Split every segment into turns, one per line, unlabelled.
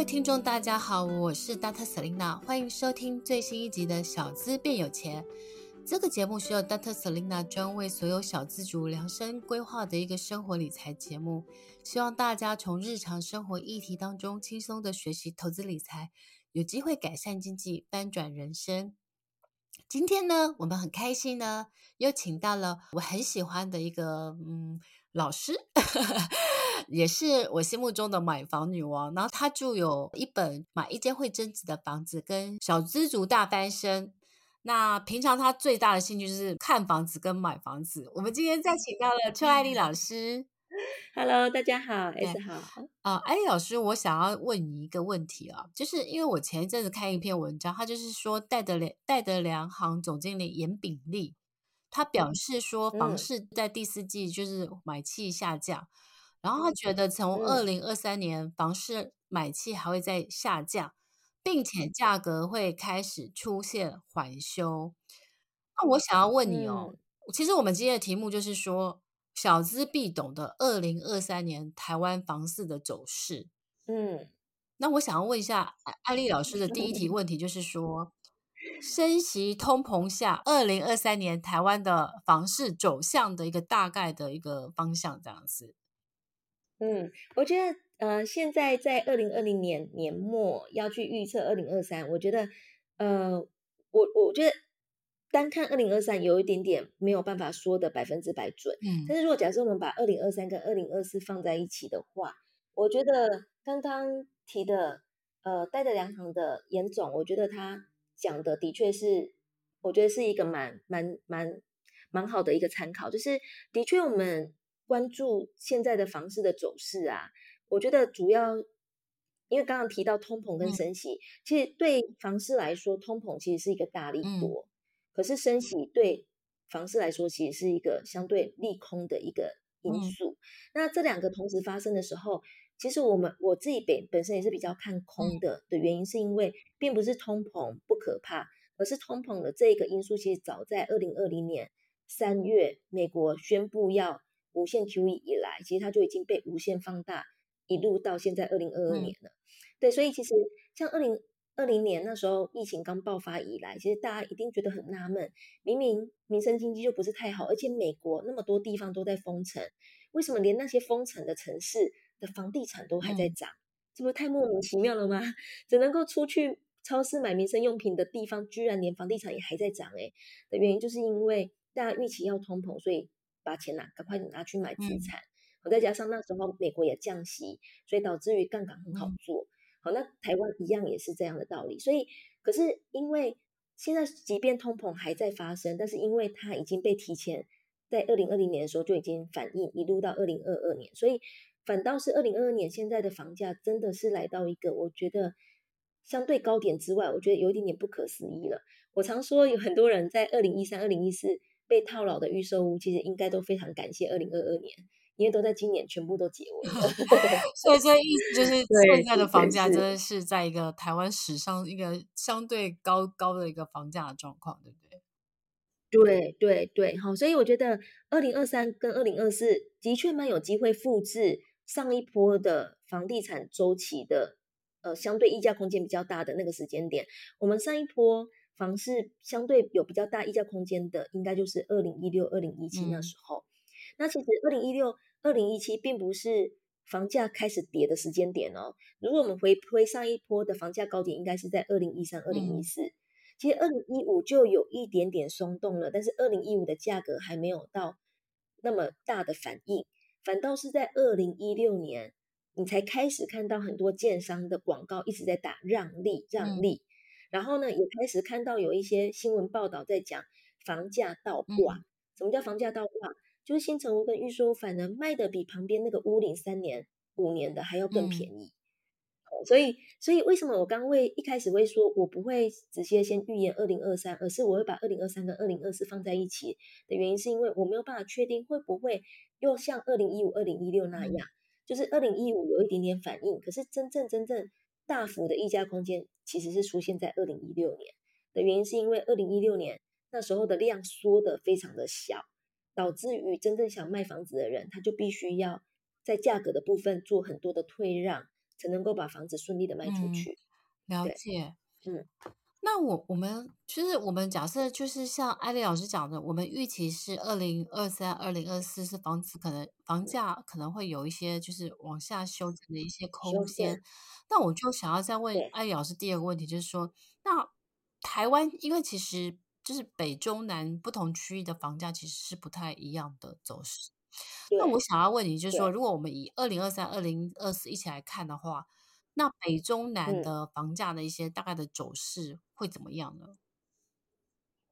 位听众，大家好，我是 Dr. Selena，欢迎收听最新一集的《小资变有钱》。这个节目是由 Dr. Selena 专为所有小资族量身规划的一个生活理财节目，希望大家从日常生活议题当中轻松的学习投资理财，有机会改善经济，翻转人生。今天呢，我们很开心呢，又请到了我很喜欢的一个嗯老师。也是我心目中的买房女王，然后她就有一本《买一间会增值的房子》跟《小资族大翻身》。那平常她最大的兴趣就是看房子跟买房子。我们今天再请到了邱爱丽老师。
Hello，大家好，S 好。
啊，爱丽老师，我想要问你一个问题啊，就是因为我前一阵子看一篇文章，他就是说戴德梁戴德梁行总经理严炳立，他表示说房市在第四季就是买气下降。嗯然后他觉得从二零二三年房市买气还会再下降，并且价格会开始出现缓修。那我想要问你哦，其实我们今天的题目就是说小资必懂的二零二三年台湾房市的走势。嗯，那我想要问一下艾丽老师的第一题问题就是说，升息通膨下，二零二三年台湾的房市走向的一个大概的一个方向这样子。
嗯，我觉得呃，现在在二零二零年年末要去预测二零二三，我觉得呃，我我觉得单看二零二三有一点点没有办法说的百分之百准。嗯，但是如果假设我们把二零二三跟二零二四放在一起的话，我觉得刚刚提的呃，戴德梁行的严总，我觉得他讲的的确是，我觉得是一个蛮蛮蛮蛮好的一个参考，就是的确我们。关注现在的房市的走势啊，我觉得主要因为刚刚提到通膨跟升息，嗯、其实对房市来说，通膨其实是一个大利多，嗯、可是升息对房市来说，其实是一个相对利空的一个因素。嗯、那这两个同时发生的时候，其实我们我自己本本身也是比较看空的的原因，是因为并不是通膨不可怕，而是通膨的这个因素，其实早在二零二零年三月，美国宣布要无限 QE 以来，其实它就已经被无限放大，一路到现在二零二二年了。嗯、对，所以其实像二零二零年那时候疫情刚爆发以来，其实大家一定觉得很纳闷，明明民生经济就不是太好，而且美国那么多地方都在封城，为什么连那些封城的城市的房地产都还在涨？这、嗯、不太莫名其妙了吗？只能够出去超市买民生用品的地方，居然连房地产也还在涨？诶的原因就是因为大家预期要通膨，所以。把钱拿，赶快拿去买资产。好、嗯，再加上那时候美国也降息，所以导致于杠杆很好做。好，那台湾一样也是这样的道理。所以，可是因为现在即便通膨还在发生，但是因为它已经被提前在二零二零年的时候就已经反映，一路到二零二二年，所以反倒是二零二二年现在的房价真的是来到一个我觉得相对高点之外，我觉得有一点点不可思议了。我常说有很多人在二零一三、二零一四。被套牢的预售屋，其实应该都非常感谢二零二二年，因为都在今年全部都解围了。
所以这意思就是，现在的房价真的是在一个台湾史上一个相对高高的一个房价的状况，对不对？
对对对，好，所以我觉得二零二三跟二零二四的确蛮有机会复制上一波的房地产周期的，呃，相对溢价空间比较大的那个时间点。我们上一波。房市相对有比较大溢价空间的，应该就是二零一六、二零一七那时候。嗯、那其实二零一六、二零一七并不是房价开始跌的时间点哦。如果我们回推上一波的房价高点，应该是在二零一三、二零一四。其实二零一五就有一点点松动了，但是二零一五的价格还没有到那么大的反应。反倒是在二零一六年，你才开始看到很多建商的广告一直在打让利让利，嗯、然后呢，也开始看到有一些新闻报道在讲房价倒挂。嗯、什么叫房价倒挂？就是新城屋跟预售反而卖的比旁边那个屋龄三年、五年的还要更便宜。嗯、所以，所以为什么我刚会一开始会说我不会直接先预言二零二三，而是我会把二零二三跟二零二四放在一起的原因，是因为我没有办法确定会不会又像二零一五、二零一六那样。嗯就是二零一五有一点点反应，可是真正真正大幅的溢价空间其实是出现在二零一六年的原因，是因为二零一六年那时候的量缩的非常的小，导致于真正想卖房子的人，他就必须要在价格的部分做很多的退让，才能够把房子顺利的卖出去。
嗯、了解，
嗯。
那我我们就是我们假设就是像艾丽老师讲的，我们预期是二零二三、二零二四是房子可能房价可能会有一些就是往下修正的一些空间。那我就想要再问艾莉老师第二个问题，就是说，那台湾因为其实就是北中南不同区域的房价其实是不太一样的走势。那我想要问你，就是说，如果我们以二零二三、二零二四一起来看的话。那北中南的房价的一些大概的走势会怎么样呢？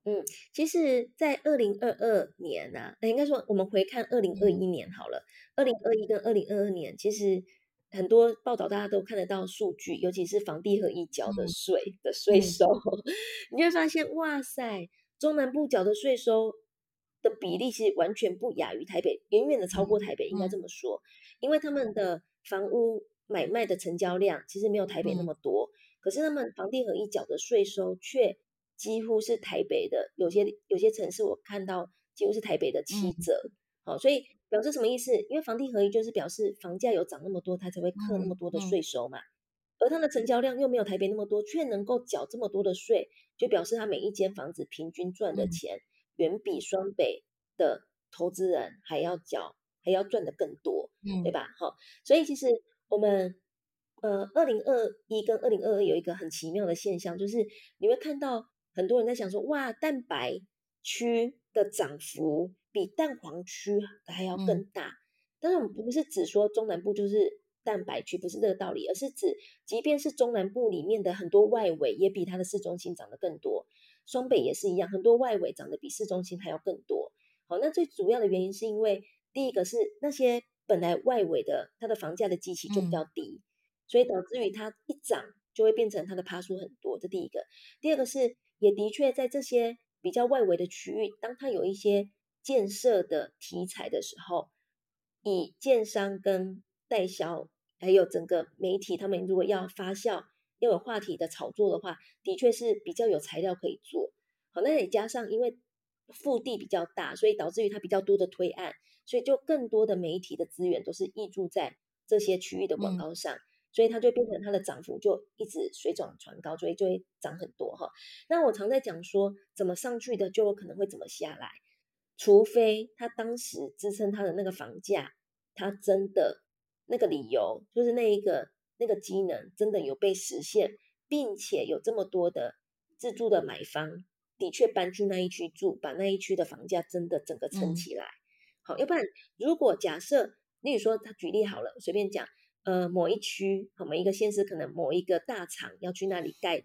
嗯，其实，在二零二二年啊，应该说我们回看二零二一年好了。二零二一跟二零二二年，其实很多报道大家都看得到数据，尤其是房地合一缴的税的税收，你会发现，哇塞，中南部缴的税收的比例其实完全不亚于台北，远远的超过台北，应该这么说，因为他们的房屋。买卖的成交量其实没有台北那么多，嗯、可是他们房地合一缴的税收却几乎是台北的，有些有些城市我看到几乎是台北的七折。嗯、好，所以表示什么意思？因为房地合一就是表示房价有涨那么多，它才会课那么多的税收嘛。嗯嗯、而它的成交量又没有台北那么多，却能够缴这么多的税，就表示它每一间房子平均赚的钱远比双北的投资人还要缴还要赚的更多，嗯、对吧？好，所以其实。我们呃，二零二一跟二零二二有一个很奇妙的现象，就是你会看到很多人在想说，哇，蛋白区的涨幅比蛋黄区还要更大。嗯、但是我们不是只说中南部就是蛋白区，不是这个道理，而是指即便是中南部里面的很多外围也比它的市中心涨得更多。双北也是一样，很多外围涨得比市中心还要更多。好，那最主要的原因是因为第一个是那些。本来外围的它的房价的基期就比较低，嗯、所以导致于它一涨就会变成它的趴数很多。这第一个，第二个是也的确在这些比较外围的区域，当它有一些建设的题材的时候，以建商跟代销还有整个媒体，他们如果要发酵要有话题的炒作的话，的确是比较有材料可以做。好，那也加上因为腹地比较大，所以导致于它比较多的推案。所以就更多的媒体的资源都是溢注在这些区域的广告上，嗯、所以它就变成它的涨幅就一直水涨船高，所以就会涨很多哈。那我常在讲说，怎么上去的就有可能会怎么下来，除非它当时支撑它的那个房价，它真的那个理由就是那一个那个机能真的有被实现，并且有这么多的自住的买方的确搬去那一区住，把那一区的房价真的整个撑起来。嗯好，要不然如果假设，例如说他举例好了，随便讲，呃，某一区，好，某一个县市可能某一个大厂要去那里盖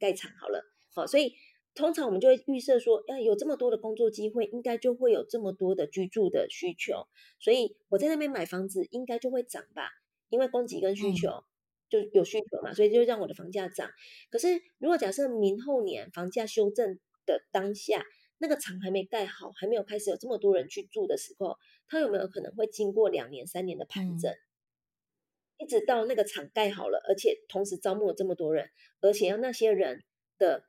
盖厂好了，好，所以通常我们就会预设说，哎，有这么多的工作机会，应该就会有这么多的居住的需求，所以我在那边买房子应该就会涨吧，因为供给跟需求就有需求嘛，所以就让我的房价涨。可是如果假设明后年房价修正的当下，那个厂还没盖好，还没有开始有这么多人去住的时候，它有没有可能会经过两年、三年的盘整，嗯、一直到那个厂盖好了，而且同时招募了这么多人，而且要那些人的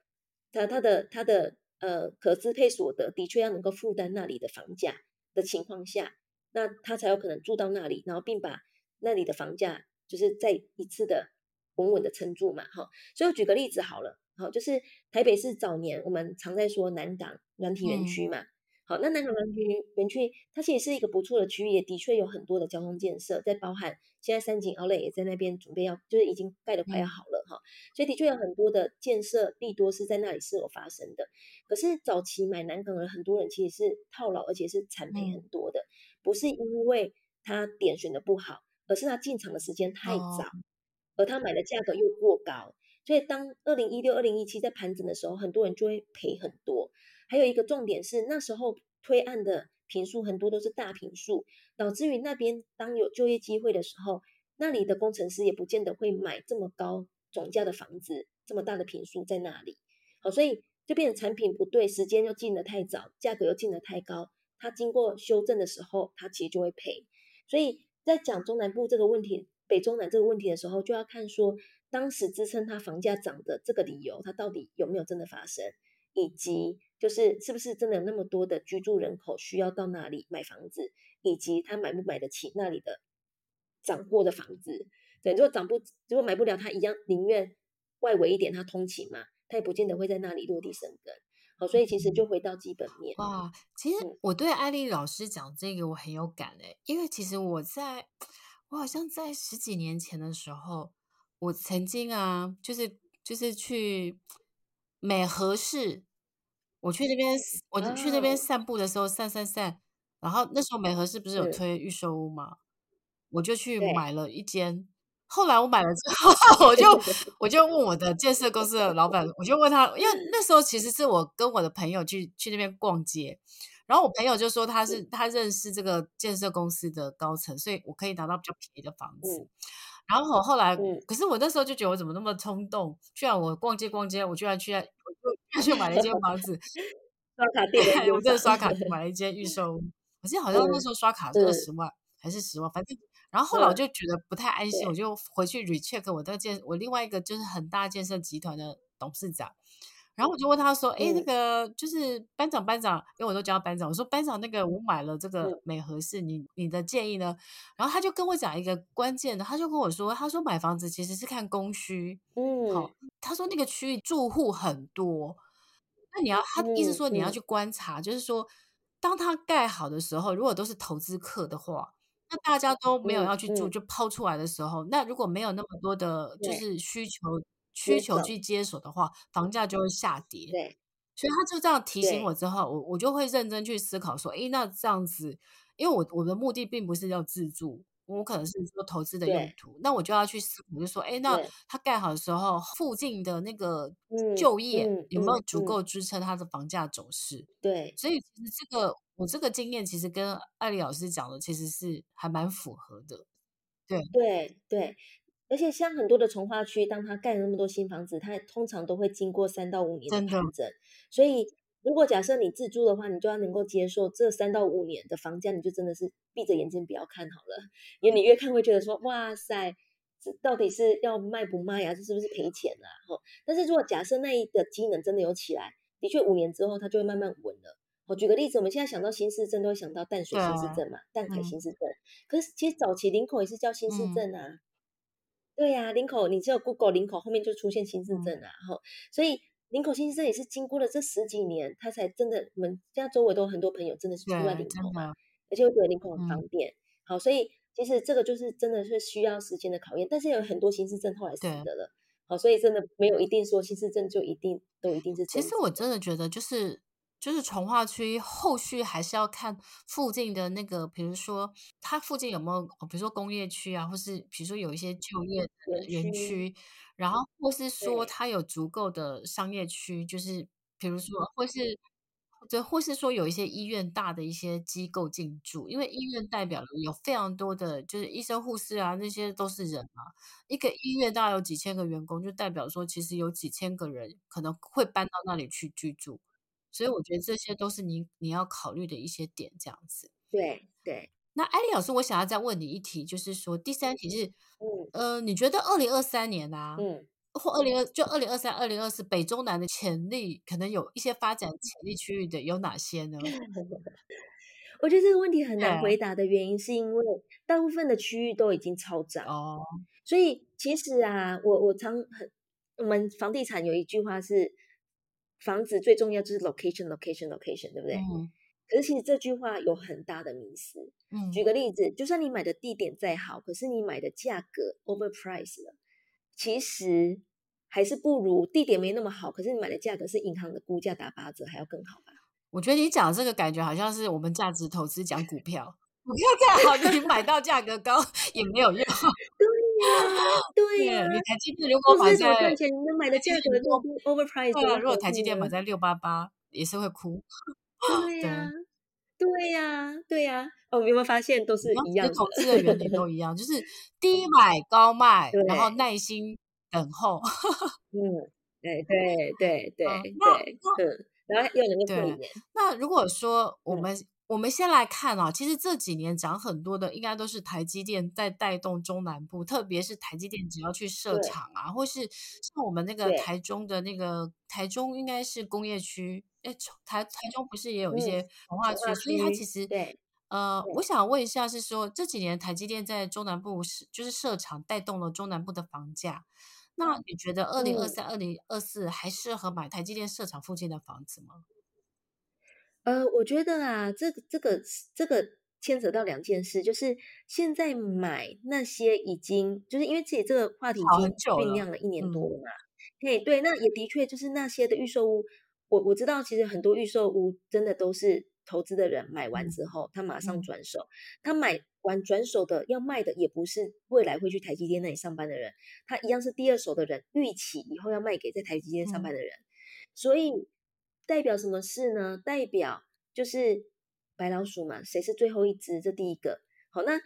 他他的他的呃可支配所得的确要能够负担那里的房价的情况下，那他才有可能住到那里，然后并把那里的房价就是再一次的稳稳的撑住嘛，哈。所以我举个例子好了。好，就是台北市早年我们常在说南港软体园区嘛。嗯、好，那南港软体园区它其实是一个不错的区域，也的确有很多的交通建设，在包含现在三井奥莱也在那边准备要，就是已经盖得快要好了哈。嗯、所以的确有很多的建设利多是在那里是有发生的。可是早期买南港的很多人其实是套牢，而且是惨赔很多的，嗯、不是因为他点选的不好，而是他进场的时间太早，
哦、
而他买的价格又过高，所以当二零一六、二零一七在盘整的时候，很多人就会赔很多。还有一个重点是，那时候推案的坪数很多都是大坪数，导致于那边当有就业机会的时候，那里的工程师也不见得会买这么高总价的房子，这么大的坪数在那里。好，所以就变成产品不对，时间又进得太早，价格又进得太高，它经过修正的时候，它其实就会赔。所以在讲中南部这个问题，北中南这个问题的时候，就要看说当时支撑它房价涨的这个理由，它到底有没有真的发生，以及就是是不是真的有那么多的居住人口需要到那里买房子，以及他买不买得起那里的涨过的房子。对，如果涨不，如果买不了，他一样宁愿外围一点，他通勤嘛。他也不见得会在那里落地生根，好，所以其实就回到基本面。
哇，其实我对艾丽老师讲这个我很有感诶，因为其实我在，我好像在十几年前的时候，我曾经啊，就是就是去美和市，我去那边，我去那边散步的时候散散散，然后那时候美和市不是有推预售屋吗？我就去买了一间。后来我买了之后，我就 我就问我的建设公司的老板，我就问他，因为那时候其实是我跟我的朋友去去那边逛街，然后我朋友就说他是他认识这个建设公司的高层，所以我可以拿到比较便宜的房子。然后后来，可是我那时候就觉得我怎么那么冲动，居然我逛街逛街，我居然去我就去买了一间房子，
刷卡店，
我这刷卡买了一间预售屋，我记得好像那时候刷卡是二十万还是十万，反正。然后后来我就觉得不太安心，我就回去 recheck 我的建我另外一个就是很大建设集团的董事长，然后我就问他说：“哎，那个就是班长班长，因为我都叫他班长，我说班长，那个我买了这个美和市，你你的建议呢？”然后他就跟我讲一个关键的，他就跟我说：“他说买房子其实是看供需，嗯，好，他说那个区域住户很多，那你要他意思说你要去观察，就是说当他盖好的时候，如果都是投资客的话。”那大家都没有要去住，就抛出来的时候，那如果没有那么多的，就是需求需求去接手的话，房价就会下跌。对，所以他就这样提醒我之后，我我就会认真去思考说，诶，那这样子，因为我我的目的并不是要自住，我可能是说投资的用途，那我就要去思考，就说，哎，那他盖好的时候，附近的那个就业有没有足够。支撑他的房价走势？对，所以其实这个。我这个经验其实跟艾丽老师讲的其实是还蛮符合的，对。
对对，而且像很多的从化区，当他盖了那么多新房子，他通常都会经过三到五年的盘整，所以如果假设你自住的话，你就要能够接受这三到五年的房价，你就真的是闭着眼睛不要看好了，因为你越看会觉得说，哇塞，这到底是要卖不卖啊？这是不是赔钱啊？哈，但是如果假设那一个机能真的有起来，的确五年之后它就会慢慢稳了。我举个例子，我们现在想到新市镇，都会想到淡水新市镇嘛，淡海新市镇。嗯、可是其实早期林口也是叫新市镇啊。嗯、对呀、啊，林口，你只有 Google 林口后面就出现新市镇啊。哈、嗯，所以林口新市镇也是经过了这十几年，它才真的，我们现在周围都有很多朋友真的是住在林口嘛，而且我觉得林口很方便。嗯、好，所以其实这个就是真的是需要时间的考验，但是有很多新市镇后来死的了。好，所以真的没有一定说新市镇就一定都一定是。
其实我真的觉得就是。就是从化区后续还是要看附近的那个，比如说它附近有没有，比如说工业区啊，或是比如说有一些就业的园区，然后或是说它有足够的商业区，就是比如说或是对，或是说有一些医院大的一些机构进驻，因为医院代表了有非常多的就是医生护士啊，那些都是人嘛，一个医院大概有几千个员工，就代表说其实有几千个人可能会搬到那里去居住。所以我觉得这些都是你你要考虑的一些点，这样子。
对对。
那艾丽老师，我想要再问你一题，就是说第三题是，嗯呃，你觉得二零二三年啊，嗯，或二零二就二零二三、二零二四北中南的潜力，可能有一些发展潜力区域的有哪些呢？
我觉得这个问题很难回答的原因，是因为大部分的区域都已经超涨哦。所以其实啊，我我常很，我们房地产有一句话是。房子最重要就是 location，location，location，对不对？嗯。可是其实这句话有很大的迷思。嗯。举个例子，就算你买的地点再好，可是你买的价格 overpriced 了，其实还是不如地点没那么好，可是你买的价格是银行的估价打八折还要更好吧？
我觉得你讲这个感觉好像是我们价值投资讲股票。股票再好，你买到价格高也没有用。
对呀。
你台积电如果买在
赚钱，你能买的价格都 overpriced。
如果台积电买在六八八，也是会哭。
对呀，对呀，对呀。哦，你有没有发现都是一样的？
投资的原理都一样，就 是低买高卖，然后耐心等候。
嗯，对对对对对，嗯，然后又能够过年。
那如果说我们。我们先来看啊，其实这几年涨很多的，应该都是台积电在带动中南部，特别是台积电只要去设厂啊，或是像我们那个台中的那个台中，应该是工业区，哎，台台中不是也有一些文化区，嗯、所以它其实
对，
呃，我想问一下，是说这几年台积电在中南部是就是设厂带动了中南部的房价，那你觉得二零二三、二零二四还适合买台积电设厂附近的房子吗？
呃，我觉得啊，这个这个这个牵扯到两件事，就是现在买那些已经就是因为自己这个话题已经酝酿了一年多了嘛，嘿，对，那也的确就是那些的预售屋，我我知道其实很多预售屋真的都是投资的人买完之后，他马上转手，他买完转手的要卖的也不是未来会去台积电那里上班的人，他一样是第二手的人，预期以后要卖给在台积电上班的人，所以。代表什么事呢？代表就是白老鼠嘛，谁是最后一只？这第一个。好，那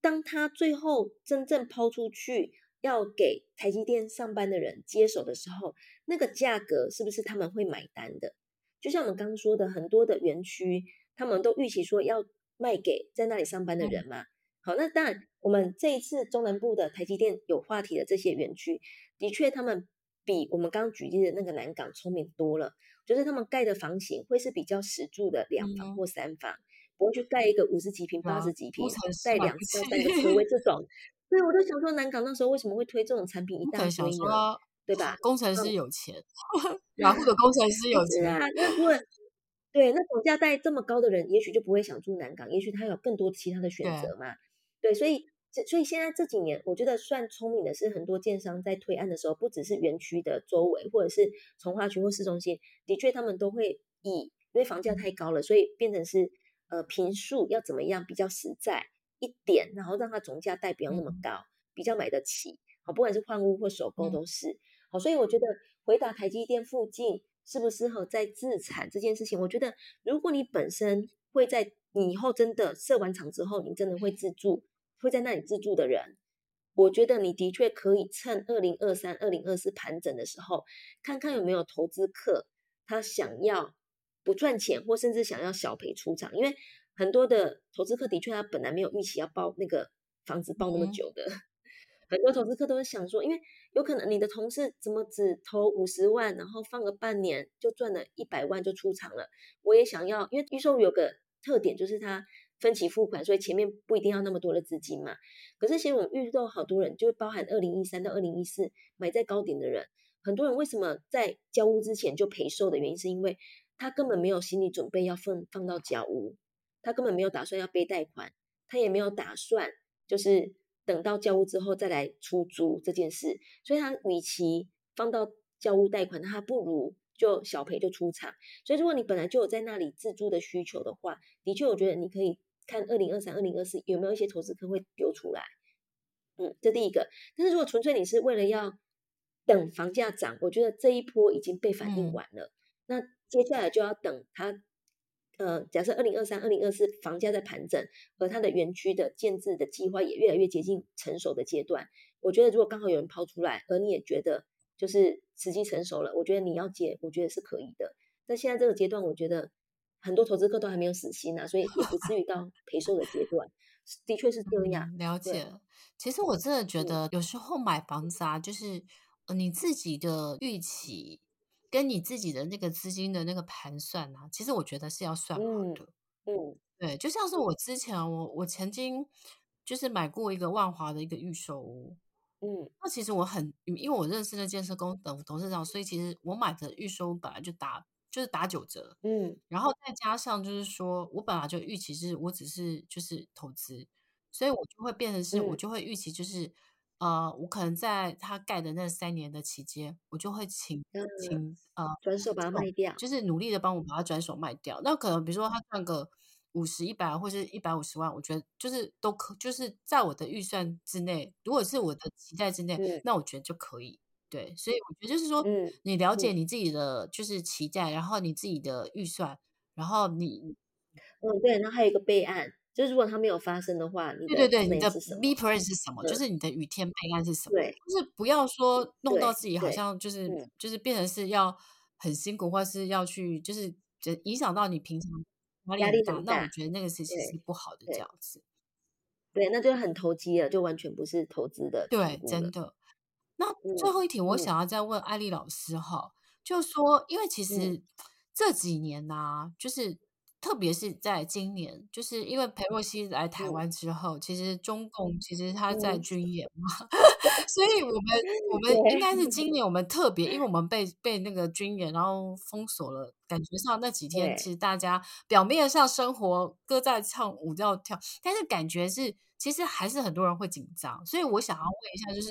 当他最后真正抛出去，要给台积电上班的人接手的时候，那个价格是不是他们会买单的？就像我们刚刚说的，很多的园区，他们都预期说要卖给在那里上班的人嘛。好，那当然，我们这一次中南部的台积电有话题的这些园区，的确他们比我们刚刚举例的那个南港聪明多了。就是他们盖的房型会是比较实住的两房或三房，嗯、不会去盖一个五十几平、八十几平带两到三个车位这种。所以我就想说，南港那时候为什么会推这种产品一大堆呢？对吧？
工程师有钱，雅虎、嗯、的工程师 有钱。
啊、那如果对那总价带这么高的人，也许就不会想住南港，也许他有更多其他的选择嘛。对，对，所以。所以现在这几年，我觉得算聪明的是，很多建商在推案的时候，不只是园区的周围，或者是从化区或市中心，的确他们都会以，因为房价太高了，所以变成是呃平数要怎么样比较实在一点，然后让它总价带不要那么高，嗯、比较买得起。好，不管是换屋或首购都是。好，所以我觉得回答台积电附近适不适合在自产这件事情，我觉得如果你本身会在你以后真的设完厂之后，你真的会自住。会在那里自住的人，我觉得你的确可以趁二零二三、二零二四盘整的时候，看看有没有投资客他想要不赚钱，或甚至想要小赔出场。因为很多的投资客的确他本来没有预期要包那个房子包那么久的，嗯、很多投资客都会想说，因为有可能你的同事怎么只投五十万，然后放个半年就赚了一百万就出场了，我也想要，因为预售有个特点就是它。分期付款，所以前面不一定要那么多的资金嘛。可是其实我们遇到好多人，就是包含二零一三到二零一四买在高点的人，很多人为什么在交屋之前就赔售的原因，是因为他根本没有心理准备要放放到交屋，他根本没有打算要背贷款，他也没有打算就是等到交屋之后再来出租这件事，所以他与其放到交屋贷款，那他不如。就小赔就出场，所以如果你本来就有在那里自住的需求的话，的确我觉得你可以看二零二三、二零二四有没有一些投资客会丢出来。嗯，这第一个。但是如果纯粹你是为了要等房价涨，我觉得这一波已经被反应完了。嗯、那接下来就要等它，呃，假设二零二三、二零二四房价在盘整，和它的园区的建制的计划也越来越接近成熟的阶段，我觉得如果刚好有人抛出来，而你也觉得。就是时机成熟了，我觉得你要接，我觉得是可以的。但现在这个阶段，我觉得很多投资客都还没有死心啊，所以也不至于到赔 售的阶段。的确是这样。
嗯，了解。其实我真的觉得，有时候买房子啊，就是你自己的预期跟你自己的那个资金的那个盘算啊，其实我觉得是要算好的。
嗯，嗯
对，就像是我之前我我曾经就是买过一个万华的一个预售屋。
嗯，
那其实我很，因为我认识的建设公董董事长，所以其实我买的预售本来就打就是打九折，
嗯，
然后再加上就是说我本来就预期是我只是就是投资，所以我就会变成是我就会预期就是，嗯、呃，我可能在他盖的那三年的期间，我就会请、嗯、请呃
转手把它卖掉，
就是努力的帮我把它转手卖掉。那可能比如说他赚个五十、一百或是一百五十万，我觉得就是都可，就是在我的预算之内。如果是我的期待之内，嗯、那我觉得就可以。对，所以我觉得就是说，嗯、你了解你自己的就是期待，嗯、然后你自己的预算，然后你，
嗯，对，然后还有一个备案，就是如果它没有发生的话，你的
对对对，你的 B plan 是什么？就是你的雨天备案是什么？对，就是不要说弄到自己好像就是就是变成是要很辛苦，或是要去就是就影响到你平常压力大，那我觉得那个事情是不好的这样子。
对，那就很投机了，就完全不是投资的，
对，真的。那最后一题，我想要再问艾丽老师哈，嗯、就是说，因为其实这几年呢、就是特别是在今年，就是因为裴洛西来台湾之后，嗯、其实中共其实他在军演嘛，嗯、所以我们我们应该是今年我们特别，因为我们被被那个军演然后封锁了，感觉上那几天其实大家表面上生活歌在唱舞要跳，但是感觉是。其实还是很多人会紧张，所以我想要问一下，就是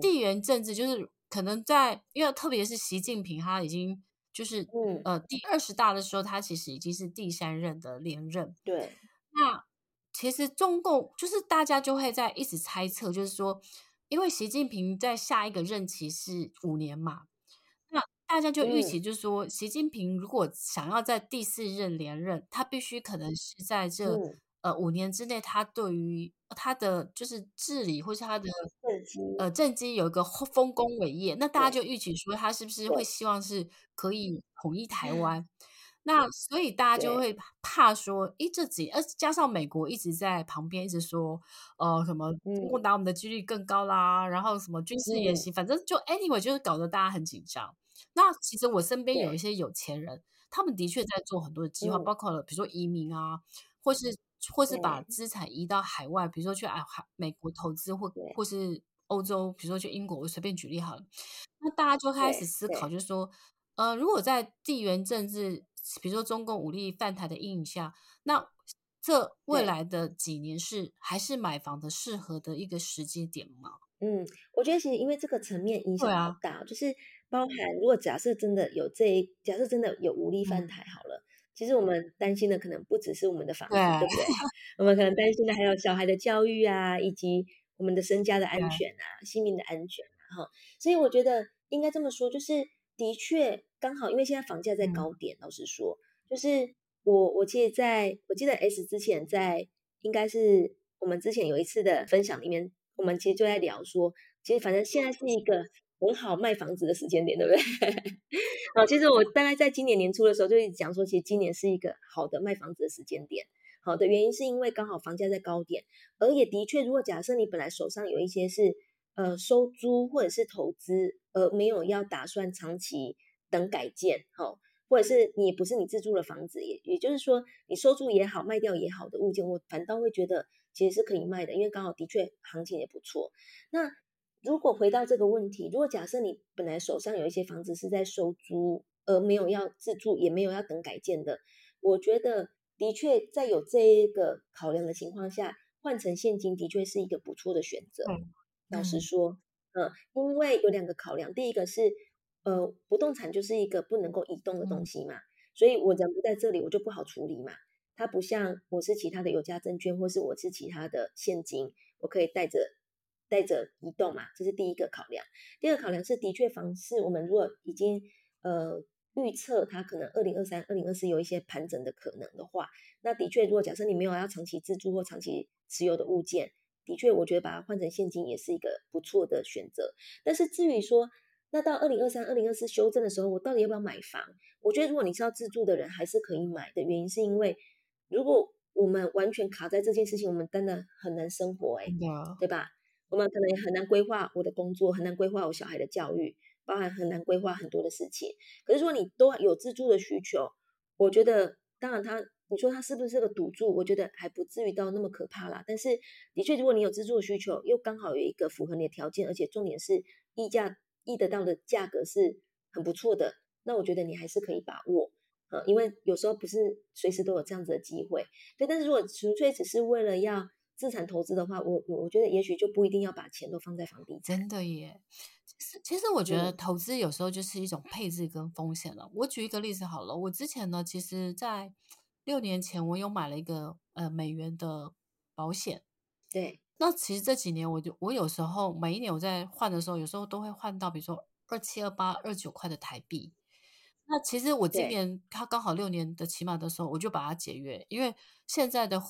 地缘政治，就是可能在，因为特别是习近平他已经就是，嗯呃，第二十大的时候，他其实已经是第三任的连任。
对，
那其实中共就是大家就会在一直猜测，就是说，因为习近平在下一个任期是五年嘛，那大家就预期就是说，嗯、习近平如果想要在第四任连任，他必须可能是在这。嗯呃，五年之内，他对于他的就是治理，或是他的呃，政绩有一个丰功伟业，那大家就预期说他是不是会希望是可以统一台湾？那所以大家就会怕说，诶，这几，呃，加上美国一直在旁边一直说，呃，什么中共打我们的几率更高啦，嗯、然后什么军事演习，嗯、反正就 anyway 就是搞得大家很紧张。那其实我身边有一些有钱人，他们的确在做很多的计划，嗯、包括了比如说移民啊，或是。或是把资产移到海外，比如说去海美国投资，或或是欧洲，比如说去英国，我随便举例好了。那大家就开始思考，就是说，呃，如果在地缘政治，比如说中共武力犯台的阴影下，那这未来的几年是还是买房的适合的一个时机点吗？
嗯，我觉得其实因为这个层面影响很大，啊、就是包含如果假设真的有这一，假设真的有武力犯台好了。嗯其实我们担心的可能不只是我们的房子，对，对不对？我们可能担心的还有小孩的教育啊，以及我们的身家的安全啊，性命的安全啊。哈，所以我觉得应该这么说，就是的确刚好，因为现在房价在高点，嗯、老实说，就是我我记得在我记得 S 之前在应该是我们之前有一次的分享里面，我们其实就在聊说，其实反正现在是一个。很好卖房子的时间点，对不对？好，其实我大概在今年年初的时候就一直讲说，其实今年是一个好的卖房子的时间点。好的原因是因为刚好房价在高点，而也的确，如果假设你本来手上有一些是呃收租或者是投资，而没有要打算长期等改建，好，或者是你不是你自住的房子，也也就是说你收租也好，卖掉也好的物件，我反倒会觉得其实是可以卖的，因为刚好的确行情也不错。那如果回到这个问题，如果假设你本来手上有一些房子是在收租，而没有要自住，也没有要等改建的，我觉得的确在有这一个考量的情况下，换成现金的确是一个不错的选择。嗯，老实说，嗯，因为有两个考量，第一个是，呃，不动产就是一个不能够移动的东西嘛，所以我人不在这里，我就不好处理嘛。它不像我是其他的有价证券，或是我是其他的现金，我可以带着。带着移动嘛，这是第一个考量。第二个考量是，的确房市，我们如果已经呃预测它可能二零二三、二零二四有一些盘整的可能的话，那的确，如果假设你没有要长期自住或长期持有的物件，的确，我觉得把它换成现金也是一个不错的选择。但是至于说，那到二零二三、二零二四修正的时候，我到底要不要买房？我觉得如果你是要自住的人，还是可以买的。原因是因为如果我们完全卡在这件事情，我们真的很难生活，哎.对吧？我们可能很难规划我的工作，很难规划我小孩的教育，包含很难规划很多的事情。可是说你都有自住的需求，我觉得当然他，你说他是不是个赌注？我觉得还不至于到那么可怕啦。但是的确，如果你有自住的需求，又刚好有一个符合你的条件，而且重点是溢价溢得到的价格是很不错的，那我觉得你还是可以把握呃，因为有时候不是随时都有这样子的机会。对，但是如果纯粹只是为了要资产投资的话，我我觉得也许就不一定要把钱都放在房地产。
真的耶，其实其实我觉得投资有时候就是一种配置跟风险了。嗯、我举一个例子好了，我之前呢，其实在六年前我有买了一个呃美元的保险。
对。
那其实这几年我就我有时候每一年我在换的时候，有时候都会换到比如说二七二八二九块的台币。那其实我今年它刚好六年的期满的时候，我就把它解约，因为现在的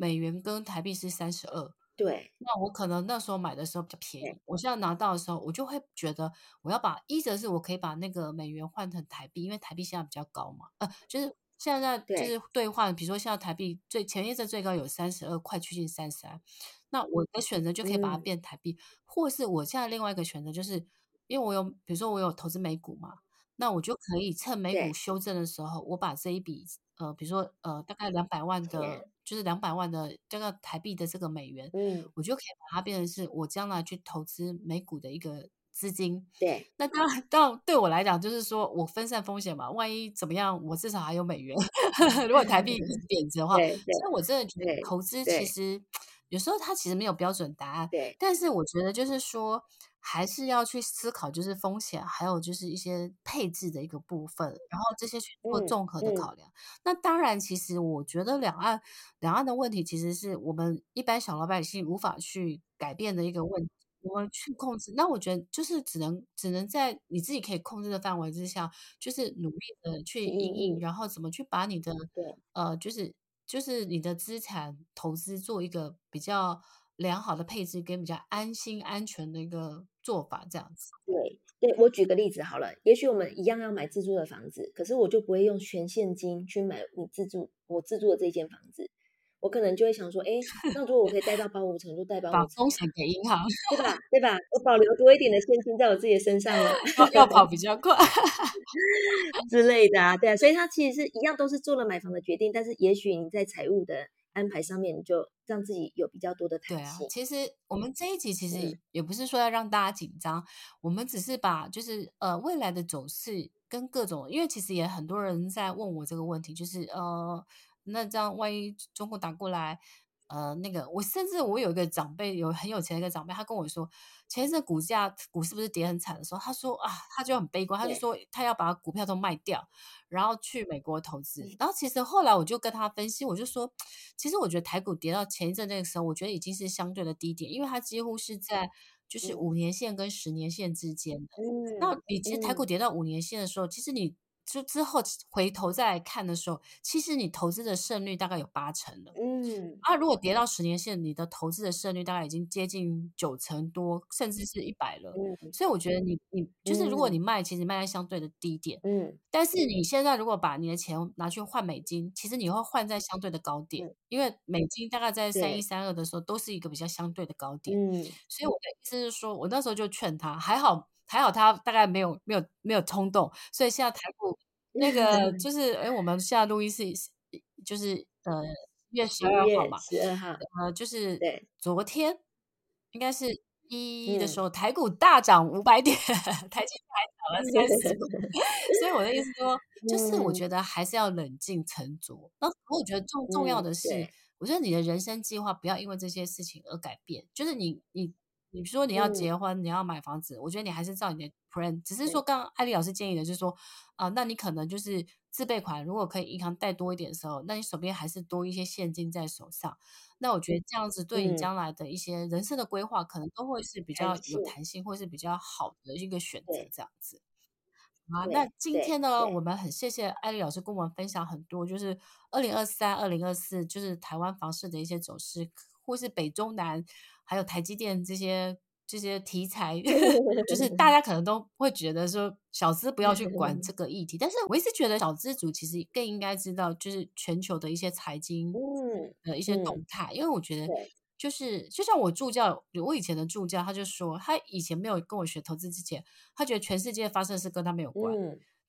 美元跟台币是三十二。
对，
那我可能那时候买的时候比较便宜，我现在拿到的时候，我就会觉得我要把一则是我可以把那个美元换成台币，因为台币现在比较高嘛，呃，就是现在就是。兑换，比如说现在台币最前一阵最高有三十二，快趋近三十三，那我的选择就可以把它变台币，嗯、或是我现在另外一个选择就是，因为我有比如说我有投资美股嘛，那我就可以趁美股修正的时候，我把这一笔呃，比如说呃，大概两百万的。就是两百万的这个台币的这个美元，嗯，我就可以把它变成是我将来去投资美股的一个资金。对，那当然，当然对我来讲，就是说我分散风险嘛。万一怎么样，我至少还有美元。如果台币 贬值的话，所以我真的觉得投资其实 有时候它其实没有标准答案。对，但是我觉得就是说。还是要去思考，就是风险，还有就是一些配置的一个部分，然后这些去做综合的考量。嗯嗯、那当然，其实我觉得两岸两岸的问题，其实是我们一般小老百姓无法去改变的一个问题，我们去控制。那我觉得就是只能只能在你自己可以控制的范围之下，就是努力的去应应，然后怎么去把你的对呃，就是就是你的资产投资做一个比较。良好的配置跟比较安心安全的一个做法，这样子。
对，对我举个例子好了，也许我们一样要买自住的房子，可是我就不会用全现金去买你自住我自住的这间房子，我可能就会想说，哎，那如果我可以贷到八五成，就贷八五成，
把风险给银行，
对吧？对吧？我保留多一点的现金在我自己的身上了，
要跑比较快
之类的啊，对啊，所以它其实是一样，都是做了买房的决定，但是也许你在财务的。安排上面，你就让自己有比较多的弹性。对啊，
其实我们这一集其实也不是说要让大家紧张，嗯、我们只是把就是呃未来的走势跟各种，因为其实也很多人在问我这个问题，就是呃那这样万一中国打过来。呃，那个，我甚至我有一个长辈，有很有钱的一个长辈，他跟我说，前一阵股价股是不是跌很惨的时候，他说啊，他就很悲观，他就说他要把股票都卖掉，然后去美国投资。然后其实后来我就跟他分析，我就说，其实我觉得台股跌到前一阵那个时候，我觉得已经是相对的低点，因为它几乎是在就是五年线跟十年线之间的。嗯，那你其实台股跌到五年线的时候，其实你。就之后回头再来看的时候，其实你投资的胜率大概有八成了。嗯，啊，如果跌到十年线，你的投资的胜率大概已经接近九成多，甚至是一百了。嗯，所以我觉得你你就是如果你卖，其实卖在相对的低点。嗯，但是你现在如果把你的钱拿去换美金，其实你会换在相对的高点，嗯，因为美金大概在三一三二的时候都是一个比较相对的高点。嗯，所以我的意思是说，我那时候就劝他，还好。还好他大概没有没有没有冲动，所以现在台股 那个就是哎，我们现在录音是就是呃月十二号嘛，十二号呃就是昨天应该是一一的时候，嗯、台股大涨五百点，台积电还涨了三十，所以我的意思说，就是我觉得还是要冷静沉着。那、嗯、我觉得重重要的是，嗯、我觉得你的人生计划不要因为这些事情而改变，就是你你。你说你要结婚，嗯、你要买房子，我觉得你还是照你的 plan。只是说，刚刚艾丽老师建议的，就是说，啊、呃，那你可能就是自备款，如果可以银行贷多一点的时候，那你手边还是多一些现金在手上。那我觉得这样子对你将来的一些人生的规划，可能都会是比较有弹性，或是比较好的一个选择。这样子。啊，那今天呢，我们很谢谢艾丽老师跟我们分享很多，就是二零二三、二零二四，就是台湾房市的一些走势，或是北中南。还有台积电这些这些题材，就是大家可能都会觉得说小资不要去管这个议题，但是我一直觉得小资族其实更应该知道，就是全球的一些财经的一些动态，因为我觉得就是就像我助教，我以前的助教他就说，他以前没有跟我学投资之前，他觉得全世界发生的事跟他没有关。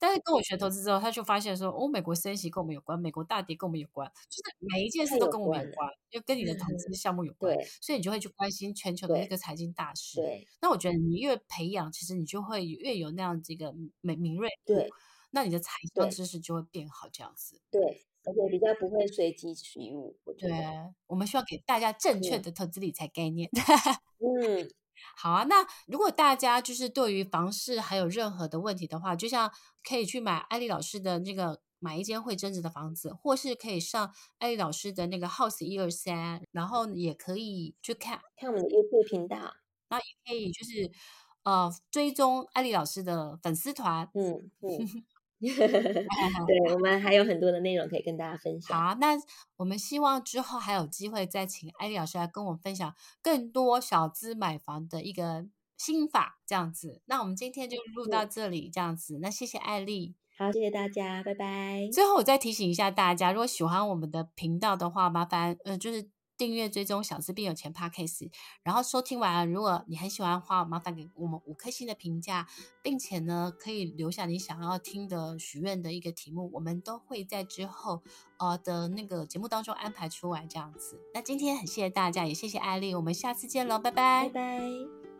但是跟我学投资之后，他就发现说，哦，美国升息跟我们有关，美国大跌跟我们有关，就是每一件事都跟我们有关，又跟你的投资项目有关，对，所以你就会去关心全球的一个财经大事。对，那我觉得你越培养，其实你就会越有那样这个敏敏锐度，对，那你的财商知识就会变好，这样子。
对，而且比较不会随机取物。
对，我们需要给大家正确的投资理财概念。嗯。好啊，那如果大家就是对于房市还有任何的问题的话，就像可以去买艾丽老师的那个买一间会增值的房子，或是可以上艾丽老师的那个 House 一二三，然后也可以去看。
看我们的 YouTube 频道，
然后也可以就是呃追踪艾丽老师的粉丝团，
嗯嗯。对，我们还有很多的内容可以跟大家分享。
好，那我们希望之后还有机会再请艾丽老师来跟我们分享更多小资买房的一个心法，这样子。那我们今天就录到这里，这样子。那谢谢艾丽，
好，谢谢大家，拜拜。
最后我再提醒一下大家，如果喜欢我们的频道的话，麻烦呃就是。订阅追踪小资变有钱 Podcast，然后收听完，如果你很喜欢的话，麻烦给我们五颗星的评价，并且呢，可以留下你想要听的许愿的一个题目，我们都会在之后呃的那个节目当中安排出来这样子。那今天很谢谢大家，也谢谢艾丽，我们下次见喽，拜拜，
拜拜。